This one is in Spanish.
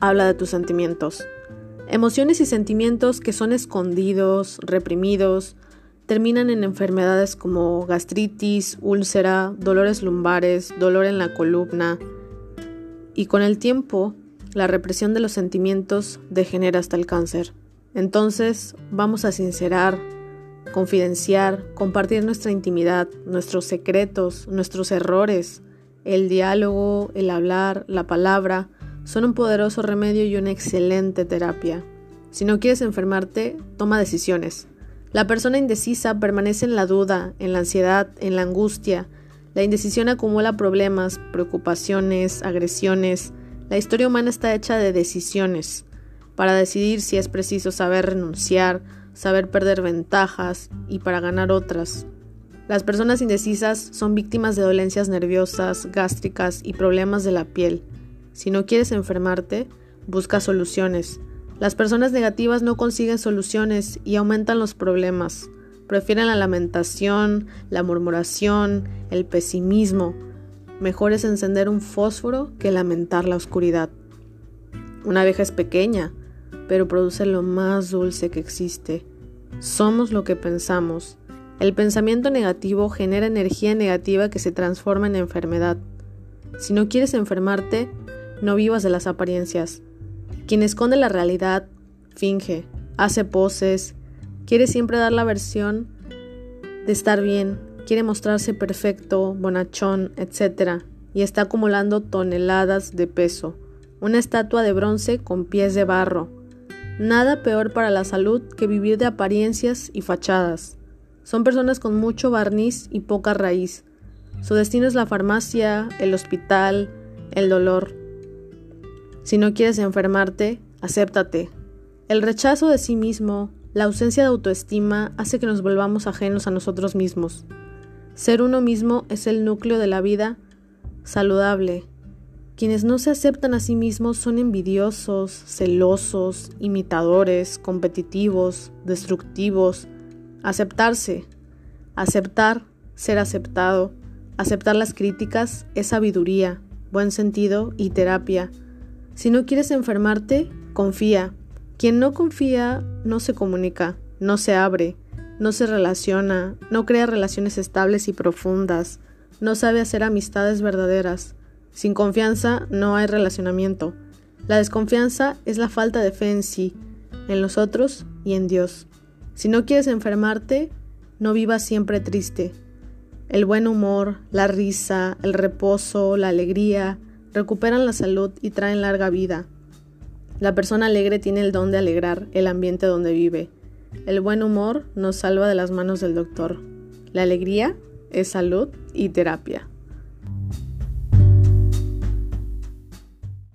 habla de tus sentimientos. Emociones y sentimientos que son escondidos, reprimidos, terminan en enfermedades como gastritis, úlcera, dolores lumbares, dolor en la columna. Y con el tiempo, la represión de los sentimientos degenera hasta el cáncer. Entonces, vamos a sincerar, confidenciar, compartir nuestra intimidad, nuestros secretos, nuestros errores, el diálogo, el hablar, la palabra son un poderoso remedio y una excelente terapia. Si no quieres enfermarte, toma decisiones. La persona indecisa permanece en la duda, en la ansiedad, en la angustia. La indecisión acumula problemas, preocupaciones, agresiones. La historia humana está hecha de decisiones. Para decidir si es preciso saber renunciar, saber perder ventajas y para ganar otras. Las personas indecisas son víctimas de dolencias nerviosas, gástricas y problemas de la piel. Si no quieres enfermarte, busca soluciones. Las personas negativas no consiguen soluciones y aumentan los problemas. Prefieren la lamentación, la murmuración, el pesimismo. Mejor es encender un fósforo que lamentar la oscuridad. Una abeja es pequeña, pero produce lo más dulce que existe. Somos lo que pensamos el pensamiento negativo genera energía negativa que se transforma en enfermedad. Si no quieres enfermarte, no vivas de las apariencias. Quien esconde la realidad, finge, hace poses, quiere siempre dar la versión de estar bien, quiere mostrarse perfecto, bonachón, etc. Y está acumulando toneladas de peso. Una estatua de bronce con pies de barro. Nada peor para la salud que vivir de apariencias y fachadas. Son personas con mucho barniz y poca raíz. Su destino es la farmacia, el hospital, el dolor. Si no quieres enfermarte, acéptate. El rechazo de sí mismo, la ausencia de autoestima hace que nos volvamos ajenos a nosotros mismos. Ser uno mismo es el núcleo de la vida saludable. Quienes no se aceptan a sí mismos son envidiosos, celosos, imitadores, competitivos, destructivos, Aceptarse, aceptar, ser aceptado, aceptar las críticas es sabiduría, buen sentido y terapia. Si no quieres enfermarte, confía. Quien no confía no se comunica, no se abre, no se relaciona, no crea relaciones estables y profundas, no sabe hacer amistades verdaderas. Sin confianza no hay relacionamiento. La desconfianza es la falta de fe en sí, en los otros y en Dios. Si no quieres enfermarte, no vivas siempre triste. El buen humor, la risa, el reposo, la alegría recuperan la salud y traen larga vida. La persona alegre tiene el don de alegrar el ambiente donde vive. El buen humor nos salva de las manos del doctor. La alegría es salud y terapia.